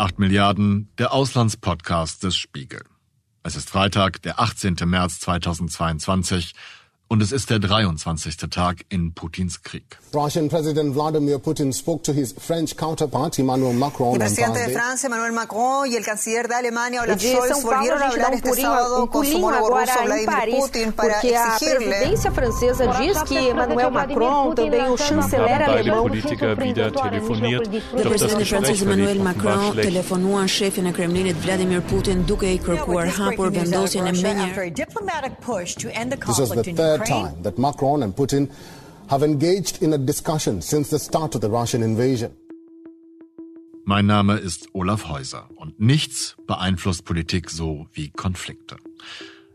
8 Milliarden, der Auslandspodcast des Spiegel. Es ist Freitag, der 18. März 2022 und es ist der 23. Tag in Putins Krieg. Russian President Vladimir Putin spoke to his French counterpart Emmanuel Macron. El presidente de Francia Emmanuel Macron y el canciller de Alemania Olaf Scholz volvieron a hablar este sábado con su homólogo ruso Vladimir Putin para exigirle. A presidência francesa diz que Emmanuel Macron, também o chanceler alemão, Politiker wieder telefoniert. Der president francez Emmanuel Macron telefonua shefin e Kremlinit Vladimir Putin duke i kërkuar hapur vendosjen e menjëherë. This is the third time that Macron and Putin have engaged in a discussion since the start of the Russian invasion. Mein Name ist Olaf Häuser und nichts beeinflusst Politik so wie Konflikte.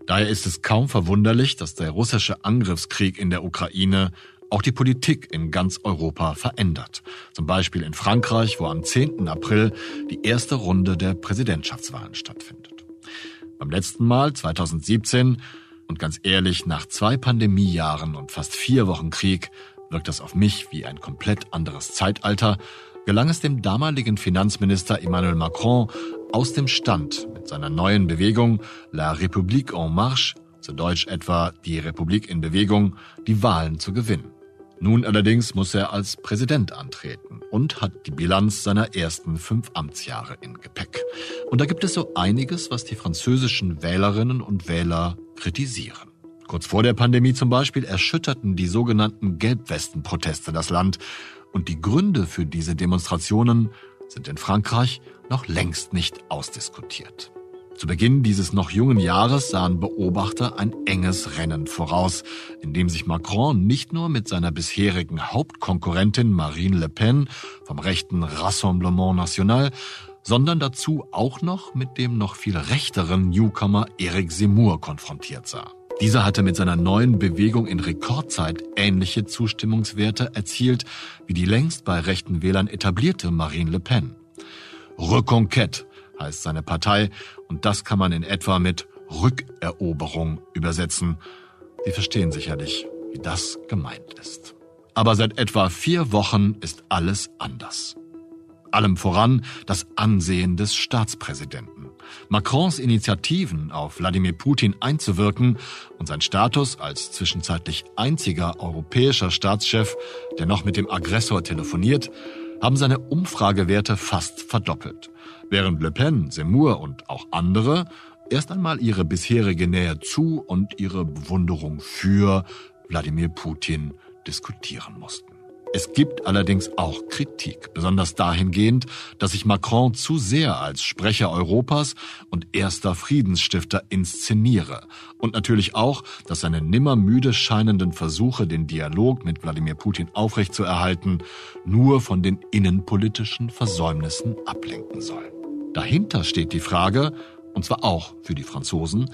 Daher ist es kaum verwunderlich, dass der russische Angriffskrieg in der Ukraine auch die Politik in ganz Europa verändert. Zum Beispiel in Frankreich, wo am 10. April die erste Runde der Präsidentschaftswahlen stattfindet. Beim letzten Mal, 2017, und ganz ehrlich, nach zwei Pandemiejahren und fast vier Wochen Krieg wirkt das auf mich wie ein komplett anderes Zeitalter, gelang es dem damaligen Finanzminister Emmanuel Macron aus dem Stand mit seiner neuen Bewegung La République en Marche, zu Deutsch etwa die Republik in Bewegung, die Wahlen zu gewinnen. Nun allerdings muss er als Präsident antreten und hat die Bilanz seiner ersten fünf Amtsjahre in Gepäck. Und da gibt es so einiges, was die französischen Wählerinnen und Wähler kritisieren. Kurz vor der Pandemie zum Beispiel erschütterten die sogenannten Gelbwesten-Proteste das Land. Und die Gründe für diese Demonstrationen sind in Frankreich noch längst nicht ausdiskutiert. Zu Beginn dieses noch jungen Jahres sahen Beobachter ein enges Rennen voraus, in dem sich Macron nicht nur mit seiner bisherigen Hauptkonkurrentin Marine Le Pen vom rechten Rassemblement National, sondern dazu auch noch mit dem noch viel rechteren Newcomer Eric Zemmour konfrontiert sah. Dieser hatte mit seiner neuen Bewegung in Rekordzeit ähnliche Zustimmungswerte erzielt wie die längst bei rechten Wählern etablierte Marine Le Pen. Reconquête heißt seine Partei, und das kann man in etwa mit Rückeroberung übersetzen. Sie verstehen sicherlich, wie das gemeint ist. Aber seit etwa vier Wochen ist alles anders. Allem voran das Ansehen des Staatspräsidenten. Macrons Initiativen, auf Wladimir Putin einzuwirken und sein Status als zwischenzeitlich einziger europäischer Staatschef, der noch mit dem Aggressor telefoniert, haben seine Umfragewerte fast verdoppelt während Le Pen, Seymour und auch andere erst einmal ihre bisherige Nähe zu und ihre Bewunderung für Wladimir Putin diskutieren mussten. Es gibt allerdings auch Kritik, besonders dahingehend, dass sich Macron zu sehr als Sprecher Europas und erster Friedensstifter inszeniere und natürlich auch, dass seine nimmer müde scheinenden Versuche, den Dialog mit Wladimir Putin aufrechtzuerhalten, nur von den innenpolitischen Versäumnissen ablenken soll. Dahinter steht die Frage, und zwar auch für die Franzosen,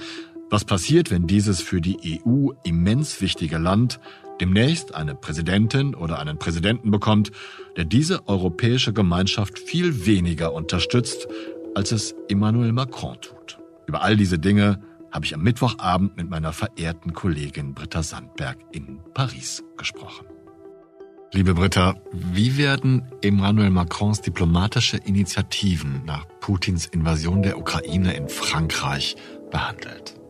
was passiert, wenn dieses für die EU immens wichtige Land demnächst eine Präsidentin oder einen Präsidenten bekommt, der diese europäische Gemeinschaft viel weniger unterstützt, als es Emmanuel Macron tut. Über all diese Dinge habe ich am Mittwochabend mit meiner verehrten Kollegin Britta Sandberg in Paris gesprochen. Liebe Britta, wie werden Emmanuel Macrons diplomatische Initiativen nach Putins Invasion der Ukraine in Frankreich behandelt?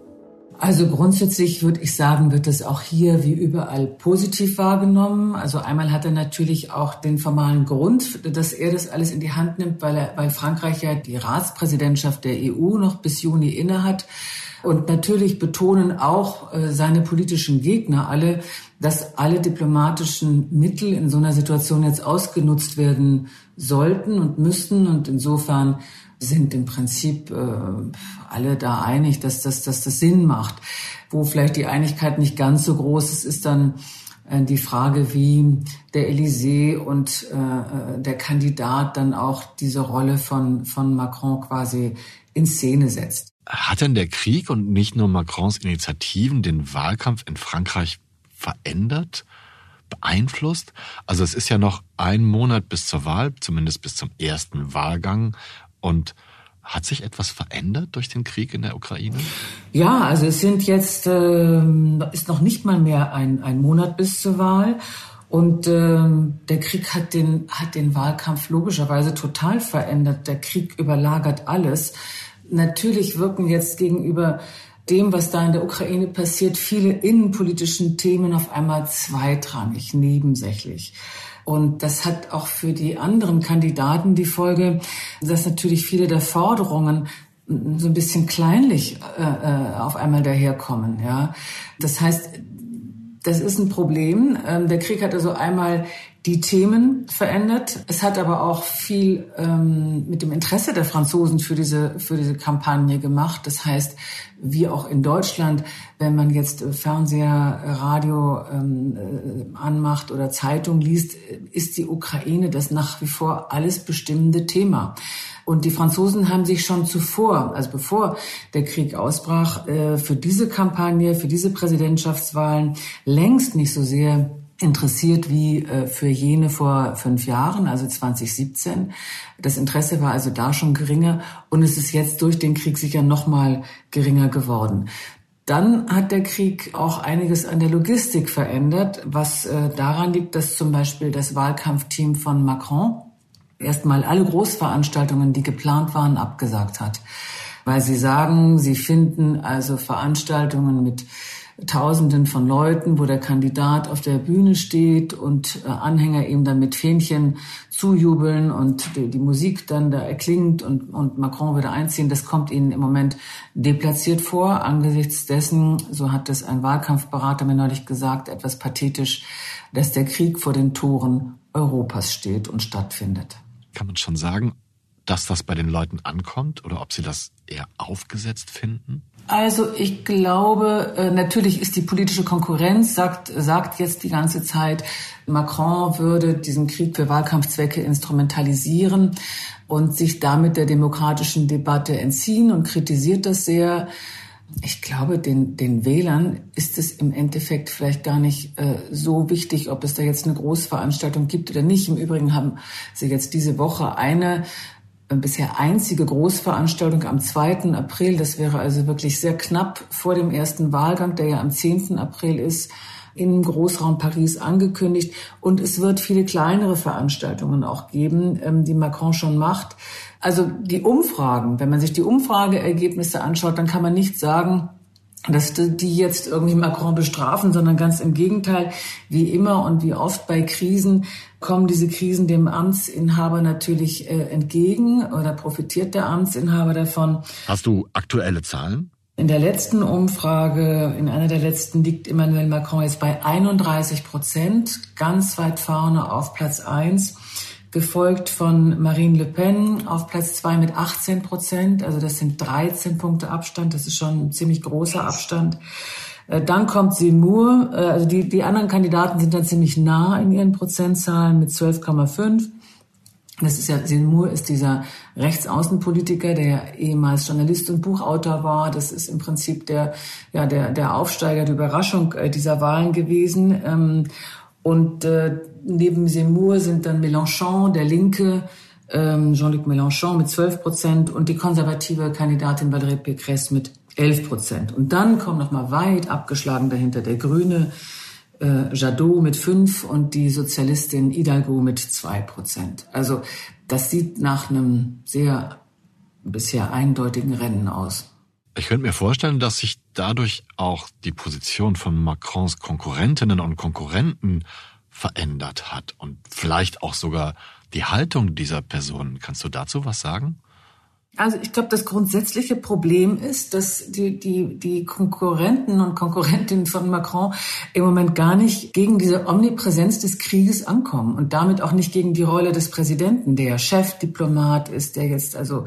Also grundsätzlich würde ich sagen, wird es auch hier wie überall positiv wahrgenommen. Also einmal hat er natürlich auch den formalen Grund, dass er das alles in die Hand nimmt, weil, er, weil Frankreich ja die Ratspräsidentschaft der EU noch bis Juni innehat. Und natürlich betonen auch äh, seine politischen Gegner alle, dass alle diplomatischen Mittel in so einer Situation jetzt ausgenutzt werden sollten und müssten. Und insofern sind im Prinzip äh, alle da einig, dass das, dass das Sinn macht. Wo vielleicht die Einigkeit nicht ganz so groß ist, ist dann äh, die Frage, wie der Élysée und äh, der Kandidat dann auch diese Rolle von, von Macron quasi in Szene setzt. Hat denn der Krieg und nicht nur Macrons Initiativen den Wahlkampf in Frankreich verändert, beeinflusst? Also es ist ja noch ein Monat bis zur Wahl, zumindest bis zum ersten Wahlgang. Und hat sich etwas verändert durch den Krieg in der Ukraine? Ja, also es sind jetzt, äh, ist noch nicht mal mehr ein, ein Monat bis zur Wahl. Und ähm, der Krieg hat den, hat den Wahlkampf logischerweise total verändert. Der Krieg überlagert alles. Natürlich wirken jetzt gegenüber dem, was da in der Ukraine passiert, viele innenpolitischen Themen auf einmal zweitrangig, nebensächlich. Und das hat auch für die anderen Kandidaten die Folge, dass natürlich viele der Forderungen so ein bisschen kleinlich äh, äh auf einmal daherkommen. Ja, das heißt, das ist ein Problem. Ähm, der Krieg hat also einmal die Themen verändert. Es hat aber auch viel ähm, mit dem Interesse der Franzosen für diese, für diese Kampagne gemacht. Das heißt, wie auch in Deutschland, wenn man jetzt Fernseher, Radio ähm, äh, anmacht oder Zeitung liest, ist die Ukraine das nach wie vor alles bestimmende Thema. Und die Franzosen haben sich schon zuvor, also bevor der Krieg ausbrach, äh, für diese Kampagne, für diese Präsidentschaftswahlen längst nicht so sehr interessiert wie äh, für jene vor fünf Jahren, also 2017. Das Interesse war also da schon geringer und es ist jetzt durch den Krieg sicher noch mal geringer geworden. Dann hat der Krieg auch einiges an der Logistik verändert, was äh, daran liegt, dass zum Beispiel das Wahlkampfteam von Macron erstmal alle Großveranstaltungen, die geplant waren, abgesagt hat. Weil sie sagen, sie finden also Veranstaltungen mit Tausenden von Leuten, wo der Kandidat auf der Bühne steht und äh, Anhänger ihm dann mit Fähnchen zujubeln und die, die, Musik dann da erklingt und, und Macron würde einziehen. Das kommt ihnen im Moment deplatziert vor. Angesichts dessen, so hat es ein Wahlkampfberater mir neulich gesagt, etwas pathetisch, dass der Krieg vor den Toren Europas steht und stattfindet. Kann man schon sagen, dass das bei den Leuten ankommt oder ob sie das eher aufgesetzt finden? Also ich glaube, äh, natürlich ist die politische Konkurrenz, sagt, sagt jetzt die ganze Zeit, Macron würde diesen Krieg für Wahlkampfzwecke instrumentalisieren und sich damit der demokratischen Debatte entziehen und kritisiert das sehr. Ich glaube, den, den Wählern ist es im Endeffekt vielleicht gar nicht äh, so wichtig, ob es da jetzt eine Großveranstaltung gibt oder nicht. Im Übrigen haben sie jetzt diese Woche eine bisher einzige Großveranstaltung am 2. April. Das wäre also wirklich sehr knapp vor dem ersten Wahlgang, der ja am 10. April ist, im Großraum Paris angekündigt. Und es wird viele kleinere Veranstaltungen auch geben, ähm, die Macron schon macht. Also die Umfragen, wenn man sich die Umfrageergebnisse anschaut, dann kann man nicht sagen, dass die jetzt irgendwie Macron bestrafen, sondern ganz im Gegenteil, wie immer und wie oft bei Krisen kommen diese Krisen dem Amtsinhaber natürlich äh, entgegen oder profitiert der Amtsinhaber davon. Hast du aktuelle Zahlen? In der letzten Umfrage, in einer der letzten, liegt Emmanuel Macron jetzt bei 31 Prozent, ganz weit vorne auf Platz eins gefolgt von Marine Le Pen auf Platz zwei mit 18 Prozent. Also das sind 13 Punkte Abstand. Das ist schon ein ziemlich großer Abstand. Äh, dann kommt Seymour. Äh, also die, die anderen Kandidaten sind dann ziemlich nah in ihren Prozentzahlen mit 12,5. Das ist ja, Seymour ist dieser Rechtsaußenpolitiker, der ja ehemals Journalist und Buchautor war. Das ist im Prinzip der, ja, der, der Aufsteiger, die Überraschung äh, dieser Wahlen gewesen. Und äh, neben Seymour sind dann Mélenchon, der Linke, ähm, Jean-Luc Mélenchon mit 12 Prozent und die konservative Kandidatin Valérie Pécresse mit 11 Prozent. Und dann kommt noch mal weit abgeschlagen dahinter der Grüne äh, Jadot mit 5 und die Sozialistin Hidalgo mit 2 Prozent. Also das sieht nach einem sehr bisher eindeutigen Rennen aus. Ich könnte mir vorstellen, dass sich dadurch auch die Position von Macrons Konkurrentinnen und Konkurrenten verändert hat und vielleicht auch sogar die Haltung dieser Personen. Kannst du dazu was sagen? Also ich glaube, das grundsätzliche Problem ist, dass die, die, die Konkurrenten und Konkurrentinnen von Macron im Moment gar nicht gegen diese Omnipräsenz des Krieges ankommen und damit auch nicht gegen die Rolle des Präsidenten, der Chefdiplomat ist, der jetzt also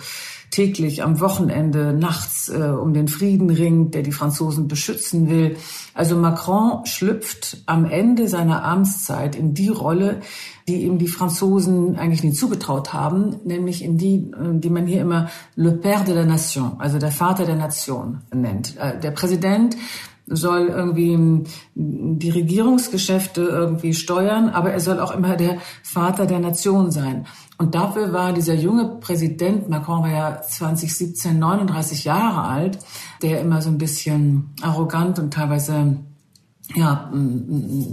täglich am Wochenende nachts äh, um den Frieden ringt, der die Franzosen beschützen will. Also Macron schlüpft am Ende seiner Amtszeit in die Rolle, die ihm die Franzosen eigentlich nie zugetraut haben, nämlich in die, äh, die man hier immer le père de la nation, also der Vater der Nation nennt. Äh, der Präsident soll irgendwie die Regierungsgeschäfte irgendwie steuern, aber er soll auch immer der Vater der Nation sein. Und dafür war dieser junge Präsident, Macron war ja 2017 39 Jahre alt, der immer so ein bisschen arrogant und teilweise ja,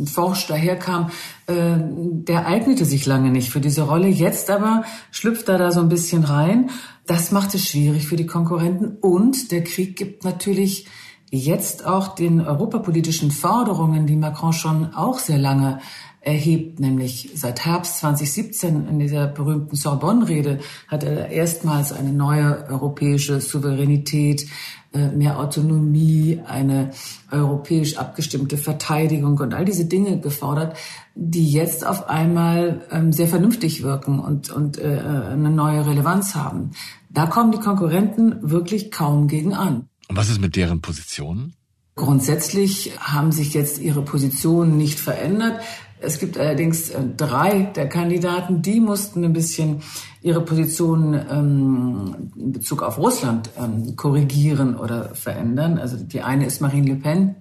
forsch daherkam, äh, der eignete sich lange nicht für diese Rolle. Jetzt aber schlüpft er da so ein bisschen rein. Das macht es schwierig für die Konkurrenten. Und der Krieg gibt natürlich jetzt auch den europapolitischen Forderungen, die Macron schon auch sehr lange erhebt, nämlich seit Herbst 2017 in dieser berühmten Sorbonne-Rede hat er erstmals eine neue europäische Souveränität, äh, mehr Autonomie, eine europäisch abgestimmte Verteidigung und all diese Dinge gefordert, die jetzt auf einmal ähm, sehr vernünftig wirken und, und äh, eine neue Relevanz haben. Da kommen die Konkurrenten wirklich kaum gegen an. Und was ist mit deren Positionen? Grundsätzlich haben sich jetzt ihre Positionen nicht verändert. Es gibt allerdings äh, drei der Kandidaten, die mussten ein bisschen ihre Position ähm, in Bezug auf Russland ähm, korrigieren oder verändern. Also die eine ist Marine Le Pen,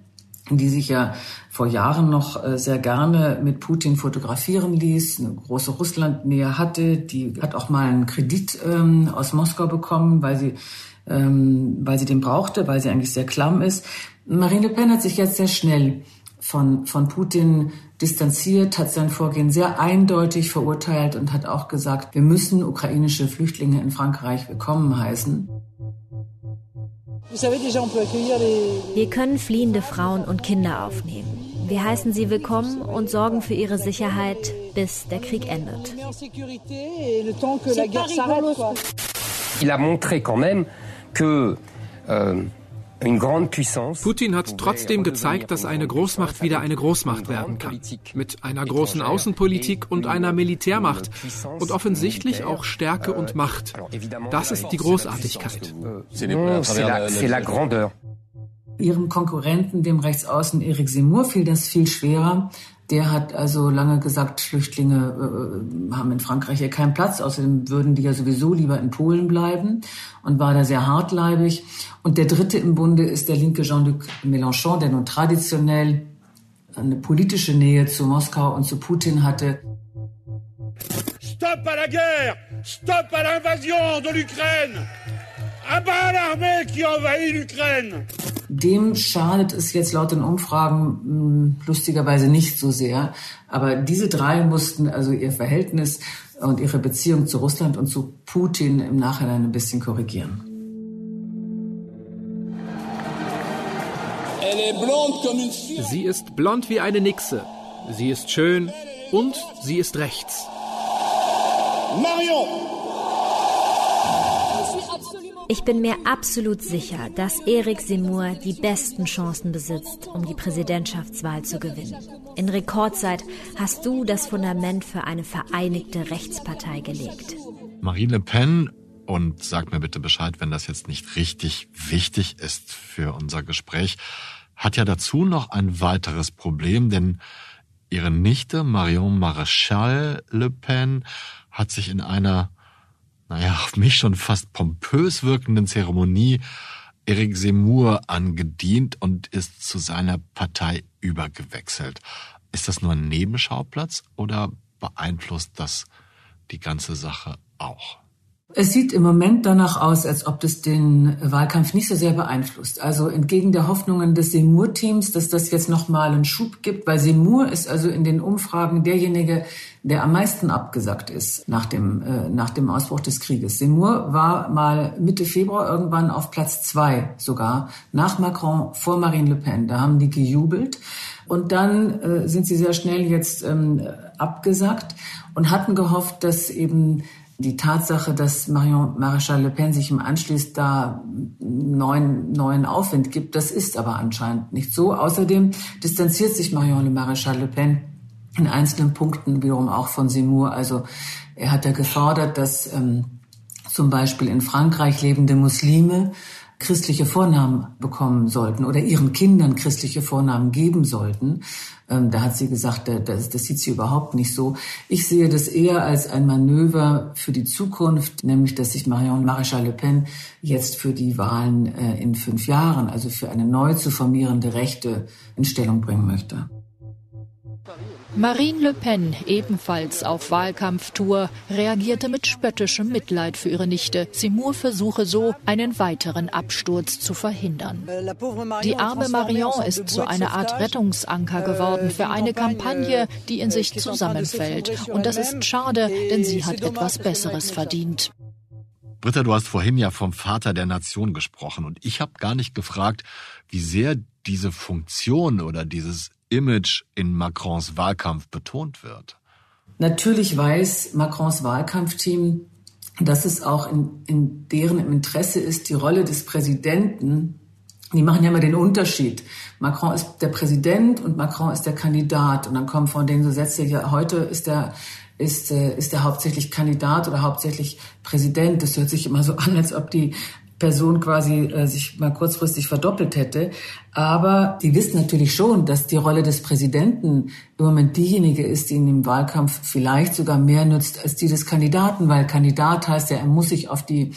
die sich ja vor Jahren noch äh, sehr gerne mit Putin fotografieren ließ, eine große Russlandnähe hatte. Die hat auch mal einen Kredit ähm, aus Moskau bekommen, weil sie, ähm, weil sie den brauchte, weil sie eigentlich sehr klamm ist. Marine Le Pen hat sich jetzt sehr schnell von, von Putin distanziert, hat sein Vorgehen sehr eindeutig verurteilt und hat auch gesagt, wir müssen ukrainische Flüchtlinge in Frankreich willkommen heißen. Wir können fliehende Frauen und Kinder aufnehmen. Wir heißen sie willkommen und sorgen für ihre Sicherheit, bis der Krieg endet. Il a montré quand même que euh, Putin hat trotzdem gezeigt, dass eine Großmacht wieder eine Großmacht werden kann. Mit einer großen Außenpolitik und einer Militärmacht und offensichtlich auch Stärke und Macht. Das ist die Großartigkeit. Ihrem Konkurrenten, dem Rechtsaußen Eric Seymour, fiel das viel schwerer. Der hat also lange gesagt, Flüchtlinge äh, haben in Frankreich ja keinen Platz, außerdem würden die ja sowieso lieber in Polen bleiben und war da sehr hartleibig. Und der dritte im Bunde ist der linke Jean-Luc Mélenchon, der nun traditionell eine politische Nähe zu Moskau und zu Putin hatte. Stop à la guerre! Stop à l'invasion de l'Ukraine! Abat l'armée qui envahit l'Ukraine! Dem schadet es jetzt laut den Umfragen mh, hm, lustigerweise nicht so sehr. Aber diese drei mussten also ihr Verhältnis und ihre Beziehung zu Russland und zu Putin im Nachhinein ein bisschen korrigieren. Sie ist blond wie eine Nixe. Sie ist schön und sie ist rechts. Marion! Ich bin mir absolut sicher, dass Eric Seymour die besten Chancen besitzt, um die Präsidentschaftswahl zu gewinnen. In Rekordzeit hast du das Fundament für eine vereinigte Rechtspartei gelegt. Marine Le Pen, und sag mir bitte Bescheid, wenn das jetzt nicht richtig wichtig ist für unser Gespräch, hat ja dazu noch ein weiteres Problem, denn ihre Nichte Marion Maréchal Le Pen hat sich in einer naja, auf mich schon fast pompös wirkenden Zeremonie Eric Seymour angedient und ist zu seiner Partei übergewechselt. Ist das nur ein Nebenschauplatz oder beeinflusst das die ganze Sache auch? Es sieht im Moment danach aus, als ob das den Wahlkampf nicht so sehr beeinflusst. Also entgegen der Hoffnungen des Seymour-Teams, dass das jetzt nochmal einen Schub gibt, weil Seymour ist also in den Umfragen derjenige, der am meisten abgesagt ist nach dem, äh, nach dem Ausbruch des Krieges. Seymour war mal Mitte Februar irgendwann auf Platz zwei sogar, nach Macron vor Marine Le Pen. Da haben die gejubelt. Und dann äh, sind sie sehr schnell jetzt ähm, abgesagt und hatten gehofft, dass eben die Tatsache, dass Marion Maréchal Le Pen sich im Anschluss da neuen, neuen Aufwind gibt, das ist aber anscheinend nicht so. Außerdem distanziert sich Marion Le Maréchal Le Pen in einzelnen Punkten wiederum auch von Seymour. Also er hat ja gefordert, dass ähm, zum Beispiel in Frankreich lebende Muslime christliche Vornamen bekommen sollten oder ihren Kindern christliche Vornamen geben sollten. Ähm, da hat sie gesagt, das, das sieht sie überhaupt nicht so. Ich sehe das eher als ein Manöver für die Zukunft, nämlich dass sich Marion Maréchal Le Pen jetzt für die Wahlen äh, in fünf Jahren, also für eine neu zu formierende Rechte, in Stellung bringen möchte. Marine Le Pen, ebenfalls auf Wahlkampftour, reagierte mit spöttischem Mitleid für ihre Nichte. Seymour versuche so, einen weiteren Absturz zu verhindern. Die arme Marion ist zu einer Art Rettungsanker geworden für eine Kampagne, die in sich zusammenfällt. Und das ist schade, denn sie hat etwas Besseres verdient. Britta, du hast vorhin ja vom Vater der Nation gesprochen und ich habe gar nicht gefragt, wie sehr diese Funktion oder dieses Image in Macrons Wahlkampf betont wird. Natürlich weiß Macrons Wahlkampfteam, dass es auch in, in deren Interesse ist, die Rolle des Präsidenten die machen ja immer den Unterschied. Macron ist der Präsident und Macron ist der Kandidat. Und dann kommen von denen so Sätze, ja, heute ist der ist, äh, ist er hauptsächlich Kandidat oder hauptsächlich Präsident. Das hört sich immer so an, als ob die Person quasi äh, sich mal kurzfristig verdoppelt hätte. Aber die wissen natürlich schon, dass die Rolle des Präsidenten im Moment diejenige ist, die in dem Wahlkampf vielleicht sogar mehr nützt als die des Kandidaten, weil Kandidat heißt ja, er muss sich auf die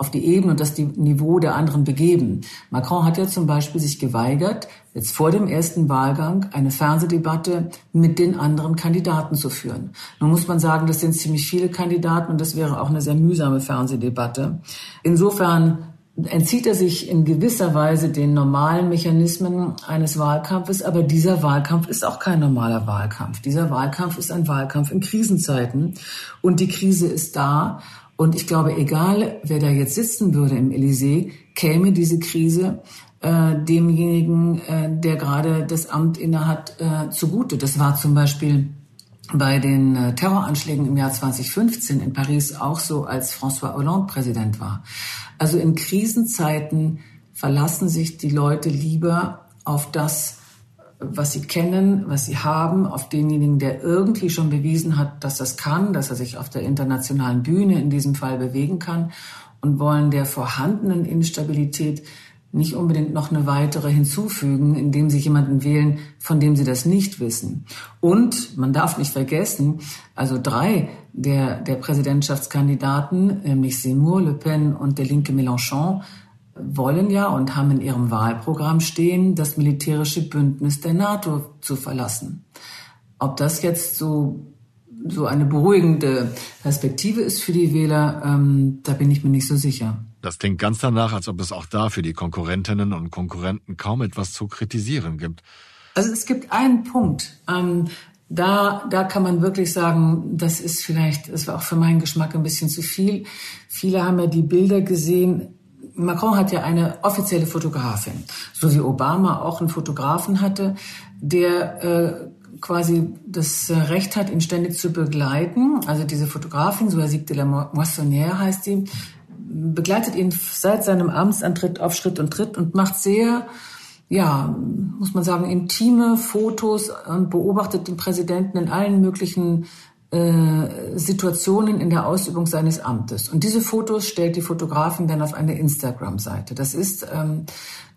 auf die Ebene und das Niveau der anderen begeben. Macron hat ja zum Beispiel sich geweigert, jetzt vor dem ersten Wahlgang eine Fernsehdebatte mit den anderen Kandidaten zu führen. Nun muss man sagen, das sind ziemlich viele Kandidaten und das wäre auch eine sehr mühsame Fernsehdebatte. Insofern entzieht er sich in gewisser Weise den normalen Mechanismen eines Wahlkampfes, aber dieser Wahlkampf ist auch kein normaler Wahlkampf. Dieser Wahlkampf ist ein Wahlkampf in Krisenzeiten und die Krise ist da und ich glaube, egal wer da jetzt sitzen würde im Elysée, käme diese Krise äh, demjenigen, äh, der gerade das Amt innehat, äh, zugute. Das war zum Beispiel bei den äh, Terroranschlägen im Jahr 2015 in Paris auch so, als François Hollande Präsident war. Also in Krisenzeiten verlassen sich die Leute lieber auf das, was sie kennen, was sie haben, auf denjenigen, der irgendwie schon bewiesen hat, dass das kann, dass er sich auf der internationalen Bühne in diesem Fall bewegen kann und wollen der vorhandenen Instabilität nicht unbedingt noch eine weitere hinzufügen, indem sie jemanden wählen, von dem sie das nicht wissen. Und man darf nicht vergessen, also drei der, der Präsidentschaftskandidaten, nämlich Seymour, Le Pen und der linke Mélenchon, wollen ja und haben in ihrem Wahlprogramm stehen, das militärische Bündnis der NATO zu verlassen. Ob das jetzt so so eine beruhigende Perspektive ist für die Wähler, ähm, da bin ich mir nicht so sicher. Das klingt ganz danach, als ob es auch da für die Konkurrentinnen und Konkurrenten kaum etwas zu kritisieren gibt. Also es gibt einen Punkt, ähm, da, da kann man wirklich sagen, das ist vielleicht, das war auch für meinen Geschmack ein bisschen zu viel. Viele haben ja die Bilder gesehen, Macron hat ja eine offizielle Fotografin, so wie Obama auch einen Fotografen hatte, der äh, quasi das Recht hat, ihn ständig zu begleiten. Also diese Fotografin, Soazic de la Moissonnière heißt sie, begleitet ihn seit seinem Amtsantritt auf Schritt und Tritt und macht sehr, ja, muss man sagen, intime Fotos und beobachtet den Präsidenten in allen möglichen äh, Situationen in der Ausübung seines Amtes. Und diese Fotos stellt die Fotografin dann auf eine Instagram-Seite. Das ist, ähm,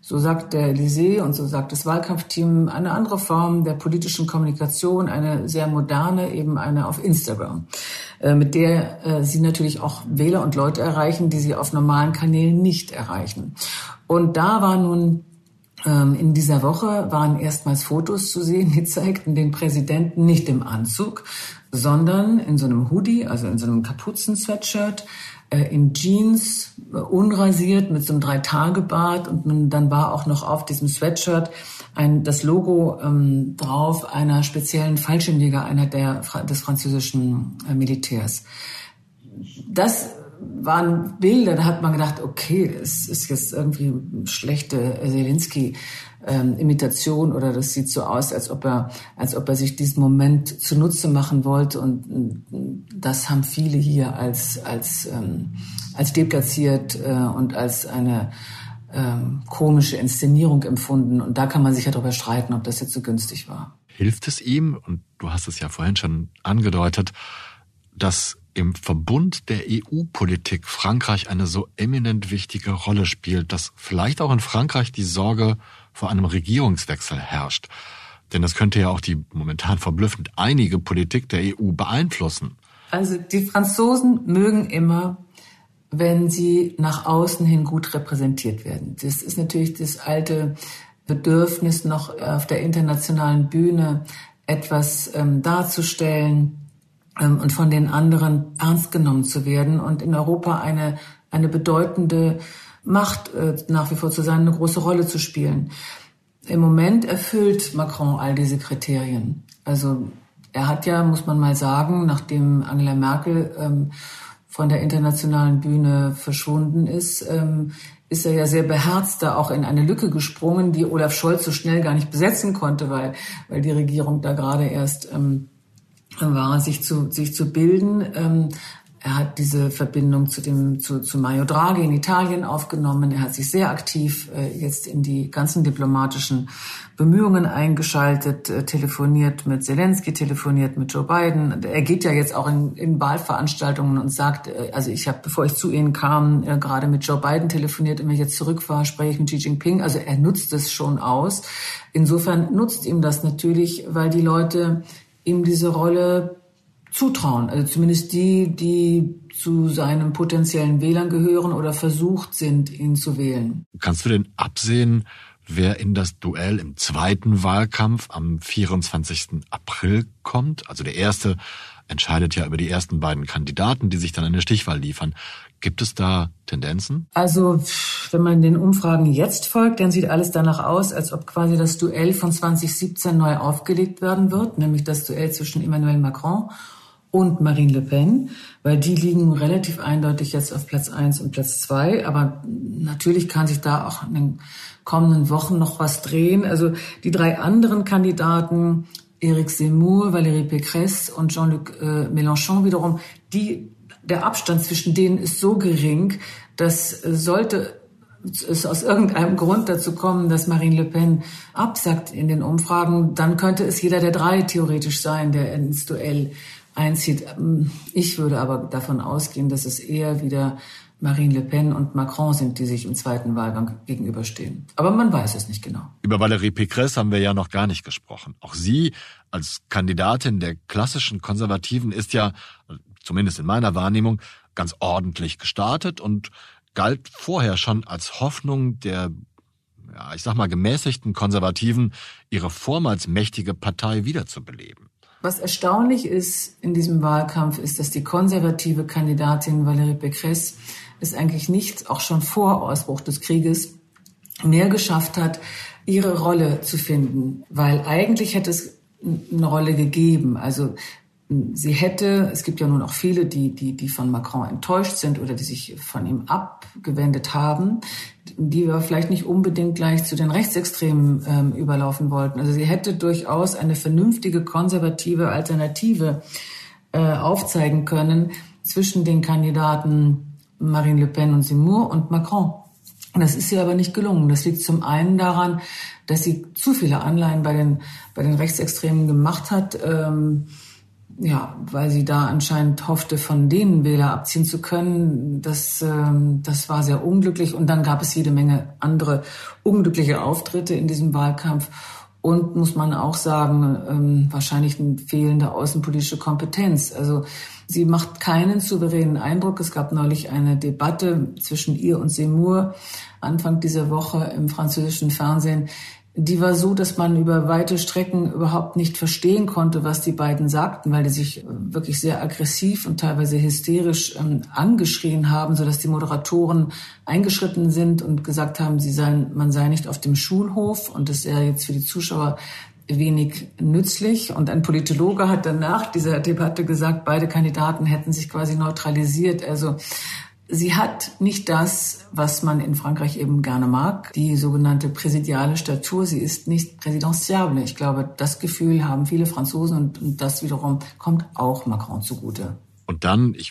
so sagt der Elysée und so sagt das Wahlkampfteam, eine andere Form der politischen Kommunikation, eine sehr moderne, eben eine auf Instagram, äh, mit der äh, sie natürlich auch Wähler und Leute erreichen, die sie auf normalen Kanälen nicht erreichen. Und da war nun in dieser Woche waren erstmals Fotos zu sehen, die zeigten den Präsidenten nicht im Anzug, sondern in so einem Hoodie, also in so einem Kapuzen-Sweatshirt, äh, in Jeans, äh, unrasiert, mit so einem Drei-Tage-Bart und dann war auch noch auf diesem Sweatshirt ein, das Logo ähm, drauf einer speziellen Fallschirmjäger, der, des französischen äh, Militärs. Das waren Bilder, da hat man gedacht, okay, es ist jetzt irgendwie schlechte Zelensky ähm, Imitation oder das sieht so aus, als ob er, als ob er sich diesen Moment zunutze machen wollte und das haben viele hier als als ähm, als deplatziert äh, und als eine ähm, komische Inszenierung empfunden und da kann man sich ja darüber streiten, ob das jetzt so günstig war. Hilft es ihm und du hast es ja vorhin schon angedeutet, dass im Verbund der EU-Politik Frankreich eine so eminent wichtige Rolle spielt, dass vielleicht auch in Frankreich die Sorge vor einem Regierungswechsel herrscht. Denn das könnte ja auch die momentan verblüffend einige Politik der EU beeinflussen. Also die Franzosen mögen immer, wenn sie nach außen hin gut repräsentiert werden. Das ist natürlich das alte Bedürfnis noch auf der internationalen Bühne etwas ähm, darzustellen und von den anderen ernst genommen zu werden und in Europa eine, eine bedeutende Macht äh, nach wie vor zu sein, eine große Rolle zu spielen. Im Moment erfüllt Macron all diese Kriterien. Also er hat ja, muss man mal sagen, nachdem Angela Merkel ähm, von der internationalen Bühne verschwunden ist, ähm, ist er ja sehr beherzt da auch in eine Lücke gesprungen, die Olaf Scholz so schnell gar nicht besetzen konnte, weil, weil die Regierung da gerade erst ähm, war, sich zu, sich zu bilden. Ähm, er hat diese Verbindung zu dem zu, zu Mario Draghi in Italien aufgenommen. Er hat sich sehr aktiv äh, jetzt in die ganzen diplomatischen Bemühungen eingeschaltet, äh, telefoniert mit Zelensky, telefoniert mit Joe Biden. Er geht ja jetzt auch in, in Wahlveranstaltungen und sagt, äh, also ich habe, bevor ich zu Ihnen kam, äh, gerade mit Joe Biden telefoniert. Und wenn ich jetzt zurückfahre, spreche ich mit Xi Jinping. Also er nutzt es schon aus. Insofern nutzt ihm das natürlich, weil die Leute ihm diese Rolle zutrauen. Also zumindest die, die zu seinem potenziellen Wählern gehören oder versucht sind, ihn zu wählen. Kannst du denn absehen, wer in das Duell im zweiten Wahlkampf am 24. April kommt? Also der erste entscheidet ja über die ersten beiden Kandidaten, die sich dann eine Stichwahl liefern. Gibt es da Tendenzen? Also, wenn man den Umfragen jetzt folgt, dann sieht alles danach aus, als ob quasi das Duell von 2017 neu aufgelegt werden wird, nämlich das Duell zwischen Emmanuel Macron und Marine Le Pen, weil die liegen relativ eindeutig jetzt auf Platz eins und Platz zwei. Aber natürlich kann sich da auch in den kommenden Wochen noch was drehen. Also die drei anderen Kandidaten, Eric Zemmour, Valérie Pécresse und Jean-Luc äh, Mélenchon wiederum, die, der Abstand zwischen denen ist so gering, dass sollte es aus irgendeinem Grund dazu kommen, dass Marine Le Pen absagt in den Umfragen, dann könnte es jeder der drei theoretisch sein, der ins Duell einzieht. Ich würde aber davon ausgehen, dass es eher wieder Marine Le Pen und Macron sind, die sich im zweiten Wahlgang gegenüberstehen. Aber man weiß es nicht genau. Über Valérie Pécresse haben wir ja noch gar nicht gesprochen. Auch sie als Kandidatin der klassischen Konservativen ist ja, zumindest in meiner Wahrnehmung, ganz ordentlich gestartet und galt vorher schon als Hoffnung der ja, ich sag mal, gemäßigten Konservativen, ihre vormals mächtige Partei wiederzubeleben. Was erstaunlich ist in diesem Wahlkampf, ist, dass die konservative Kandidatin Valérie Pécresse es eigentlich nicht, auch schon vor Ausbruch des Krieges, mehr geschafft hat, ihre Rolle zu finden. Weil eigentlich hätte es eine Rolle gegeben. Also sie hätte, es gibt ja nun auch viele, die, die, die von Macron enttäuscht sind oder die sich von ihm abgewendet haben, die wir vielleicht nicht unbedingt gleich zu den Rechtsextremen ähm, überlaufen wollten. Also sie hätte durchaus eine vernünftige konservative Alternative äh, aufzeigen können zwischen den Kandidaten Marine Le Pen und Seymour und Macron. Das ist ihr aber nicht gelungen. Das liegt zum einen daran, dass sie zu viele Anleihen bei den, bei den Rechtsextremen gemacht hat. Ähm, ja, weil sie da anscheinend hoffte, von denen Wähler abziehen zu können. Das, ähm, das war sehr unglücklich. Und dann gab es jede Menge andere unglückliche Auftritte in diesem Wahlkampf. Und muss man auch sagen, ähm, wahrscheinlich eine fehlende außenpolitische Kompetenz. Also sie macht keinen souveränen Eindruck. Es gab neulich eine Debatte zwischen ihr und Seymour Anfang dieser Woche im französischen Fernsehen, die war so, dass man über weite Strecken überhaupt nicht verstehen konnte, was die beiden sagten, weil die sich wirklich sehr aggressiv und teilweise hysterisch ähm, angeschrien haben, sodass die Moderatoren eingeschritten sind und gesagt haben, sie seien, man sei nicht auf dem Schulhof und das wäre jetzt für die Zuschauer wenig nützlich. Und ein Politologe hat danach dieser Debatte gesagt, beide Kandidaten hätten sich quasi neutralisiert. Also Sie hat nicht das, was man in Frankreich eben gerne mag, die sogenannte präsidiale Statur. Sie ist nicht präsidentiable. Ich glaube, das Gefühl haben viele Franzosen und, und das wiederum kommt auch Macron zugute. Und dann, ich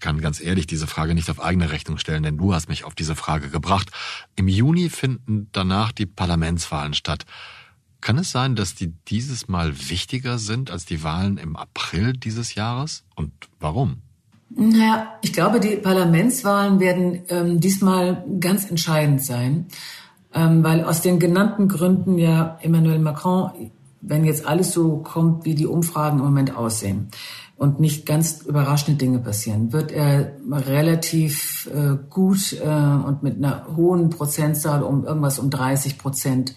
kann ganz ehrlich diese Frage nicht auf eigene Rechnung stellen, denn du hast mich auf diese Frage gebracht. Im Juni finden danach die Parlamentswahlen statt. Kann es sein, dass die dieses Mal wichtiger sind als die Wahlen im April dieses Jahres? Und warum? Naja, ich glaube, die Parlamentswahlen werden ähm, diesmal ganz entscheidend sein, ähm, weil aus den genannten Gründen ja Emmanuel Macron, wenn jetzt alles so kommt, wie die Umfragen im Moment aussehen und nicht ganz überraschende Dinge passieren, wird er relativ äh, gut äh, und mit einer hohen Prozentzahl um irgendwas um 30 Prozent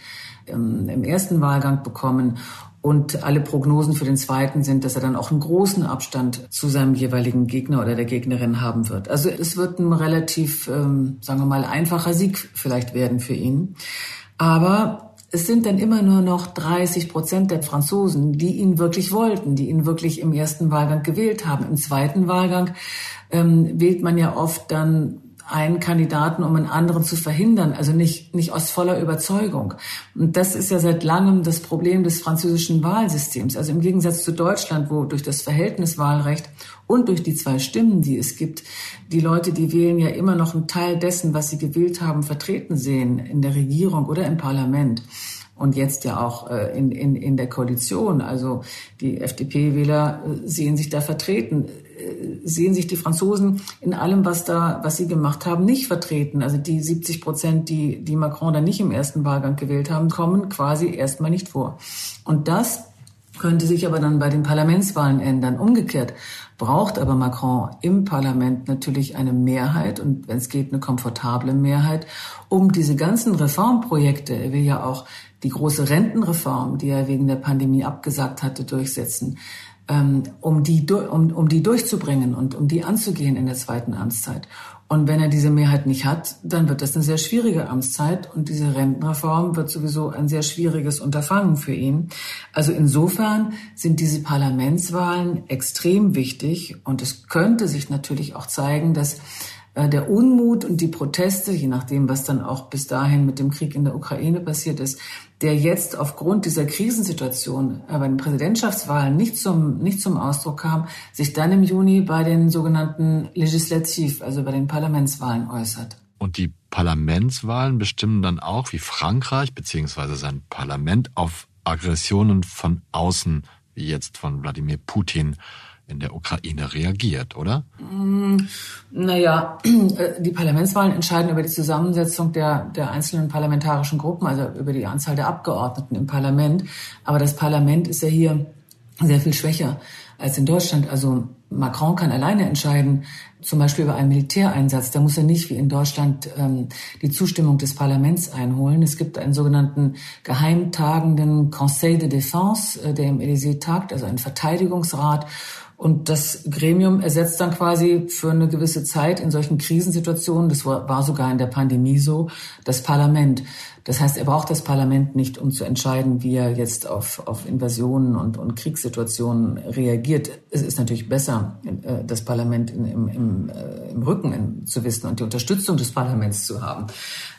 ähm, im ersten Wahlgang bekommen Und alle Prognosen für den zweiten sind, dass er dann auch einen großen Abstand zu seinem jeweiligen Gegner oder der Gegnerin haben wird. Also es wird ein relativ, ähm, sagen wir mal, einfacher Sieg vielleicht werden für ihn. Aber es sind dann immer nur noch 30 Prozent der Franzosen, die ihn wirklich wollten, die ihn wirklich im ersten Wahlgang gewählt haben. Im zweiten Wahlgang ähm, wählt man ja oft dann einen Kandidaten, um einen anderen zu verhindern, also nicht, nicht aus voller Überzeugung. Und das ist ja seit langem das Problem des französischen Wahlsystems. Also im Gegensatz zu Deutschland, wo durch das Verhältniswahlrecht und durch die zwei Stimmen, die es gibt, die Leute, die wählen ja immer noch einen Teil dessen, was sie gewählt haben, vertreten sehen in der Regierung oder im Parlament und jetzt ja auch äh, in, in, in der Koalition. Also die FDP-Wähler äh, sehen sich da vertreten, sehen sich die Franzosen in allem, was da, was sie gemacht haben, nicht vertreten. Also die 70 Prozent, die, die Macron dann nicht im ersten Wahlgang gewählt haben, kommen quasi erstmal nicht vor. Und das könnte sich aber dann bei den Parlamentswahlen ändern. Umgekehrt braucht aber Macron im Parlament natürlich eine Mehrheit und wenn es geht eine komfortable Mehrheit, um diese ganzen Reformprojekte, er will ja auch die große Rentenreform, die er wegen der Pandemie abgesagt hatte, durchsetzen, ähm, um die, um, um die durchzubringen und um die anzugehen in der zweiten Amtszeit. Und wenn er diese Mehrheit nicht hat, dann wird das eine sehr schwierige Amtszeit und diese Rentenreform wird sowieso ein sehr schwieriges Unterfangen für ihn. Also insofern sind diese Parlamentswahlen extrem wichtig und es könnte sich natürlich auch zeigen, dass der Unmut und die Proteste, je nachdem, was dann auch bis dahin mit dem Krieg in der Ukraine passiert ist, der jetzt aufgrund dieser Krisensituation äh, bei den Präsidentschaftswahlen nicht zum, nicht zum Ausdruck kam, sich dann im Juni bei den sogenannten Legislativ, also bei den Parlamentswahlen äußert. Und die Parlamentswahlen bestimmen dann auch, wie Frankreich bzw. sein Parlament auf Aggressionen von außen, wie jetzt von Wladimir Putin, in der Ukraine reagiert, oder? Mm, naja, die Parlamentswahlen entscheiden über die Zusammensetzung der, der einzelnen parlamentarischen Gruppen, also über die Anzahl der Abgeordneten im Parlament. Aber das Parlament ist ja hier sehr viel schwächer als in Deutschland. Also Macron kann alleine entscheiden, zum Beispiel über einen Militäreinsatz. Da muss er nicht wie in Deutschland ähm, die Zustimmung des Parlaments einholen. Es gibt einen sogenannten geheimtagenden Conseil de Défense, äh, der im Élysée tagt, also einen Verteidigungsrat. Und das Gremium ersetzt dann quasi für eine gewisse Zeit in solchen Krisensituationen, das war, sogar in der Pandemie so, das Parlament. Das heißt, er braucht das Parlament nicht, um zu entscheiden, wie er jetzt auf, auf Invasionen und, und Kriegssituationen reagiert. Es ist natürlich besser, äh, das Parlament im, im, äh, im Rücken zu wissen und die Unterstützung des Parlaments zu haben.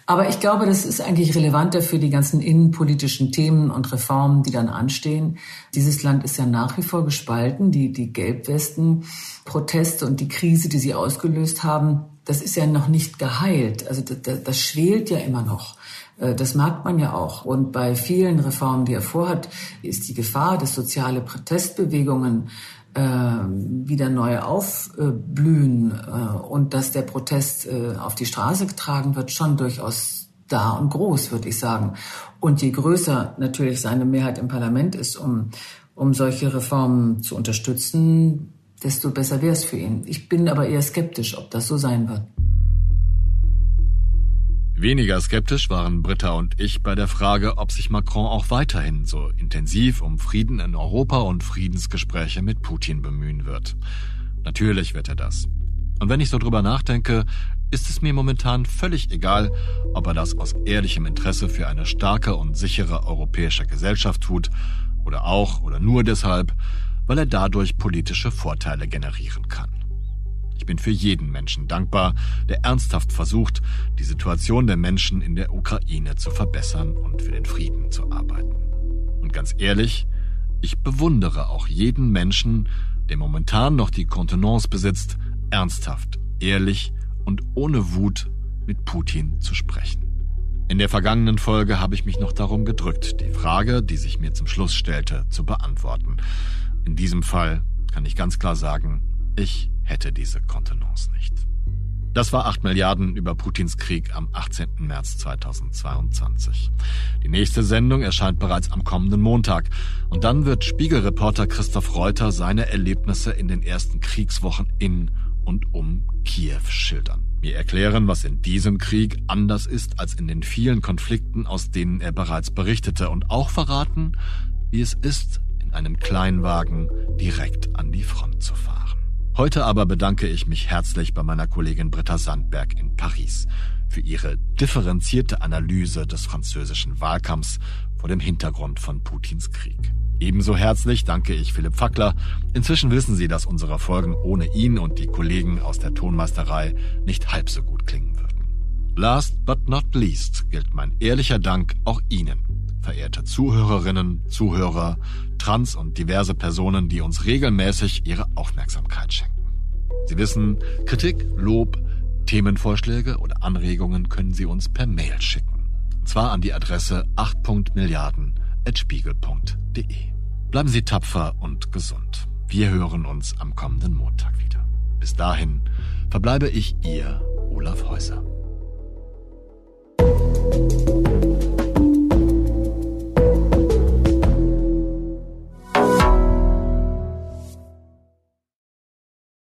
Aber ich glaube, das ist eigentlich relevanter für die ganzen innenpolitischen Themen und Reformen, die dann anstehen. Dieses Land ist ja nach wie vor gespalten. Die, die Gelbwesten-Proteste und die Krise, die sie ausgelöst haben, das ist ja noch nicht geheilt. Also das, das schwelt ja immer noch. Äh, das merkt man ja auch. Und bei vielen Reformen, die er vorhat, ist die Gefahr, dass soziale Protestbewegungen äh, wieder neu aufblühen äh, und dass der Protest äh, auf die Straße getragen wird, schon durchaus da und groß, würde ich sagen. Und je größer natürlich seine Mehrheit im Parlament ist, um, um solche Reformen zu unterstützen, desto besser wäre es für ihn. Ich bin aber eher skeptisch, ob das so sein wird. Weniger skeptisch waren Britta und ich bei der Frage, ob sich Macron auch weiterhin so intensiv um Frieden in Europa und Friedensgespräche mit Putin bemühen wird. Natürlich wird er das. Und wenn ich so drüber nachdenke, ist es mir momentan völlig egal, ob er das aus ehrlichem Interesse für eine starke und sichere europäische Gesellschaft tut oder auch oder nur deshalb, weil er dadurch politische Vorteile generieren kann. Ich bin für jeden Menschen dankbar, der ernsthaft versucht, die Situation der Menschen in der Ukraine zu verbessern und für den Frieden zu arbeiten. Und ganz ehrlich, ich bewundere auch jeden Menschen, der momentan noch die Kontenance besitzt, ernsthaft, ehrlich und ohne Wut mit Putin zu sprechen. In der vergangenen Folge habe ich mich noch darum gedrückt, die Frage, die sich mir zum Schluss stellte, zu beantworten. In diesem Fall kann ich ganz klar sagen, ich hätte diese Kontenance nicht. Das war 8 Milliarden über Putins Krieg am 18. März 2022. Die nächste Sendung erscheint bereits am kommenden Montag. Und dann wird Spiegelreporter Christoph Reuter seine Erlebnisse in den ersten Kriegswochen in und um Kiew schildern. Mir erklären, was in diesem Krieg anders ist als in den vielen Konflikten, aus denen er bereits berichtete. Und auch verraten, wie es ist, in einem Kleinwagen direkt an die Front zu fahren. Heute aber bedanke ich mich herzlich bei meiner Kollegin Britta Sandberg in Paris für ihre differenzierte Analyse des französischen Wahlkampfs vor dem Hintergrund von Putins Krieg. Ebenso herzlich danke ich Philipp Fackler. Inzwischen wissen Sie, dass unsere Folgen ohne ihn und die Kollegen aus der Tonmeisterei nicht halb so gut klingen würden. Last but not least gilt mein ehrlicher Dank auch Ihnen, verehrte Zuhörerinnen, Zuhörer, Trans- und diverse Personen, die uns regelmäßig ihre Aufmerksamkeit schenken. Sie wissen, Kritik, Lob, Themenvorschläge oder Anregungen können Sie uns per Mail schicken. Und zwar an die Adresse 8.milliarden.spiegel.de. Bleiben Sie tapfer und gesund. Wir hören uns am kommenden Montag wieder. Bis dahin verbleibe ich Ihr Olaf Häuser.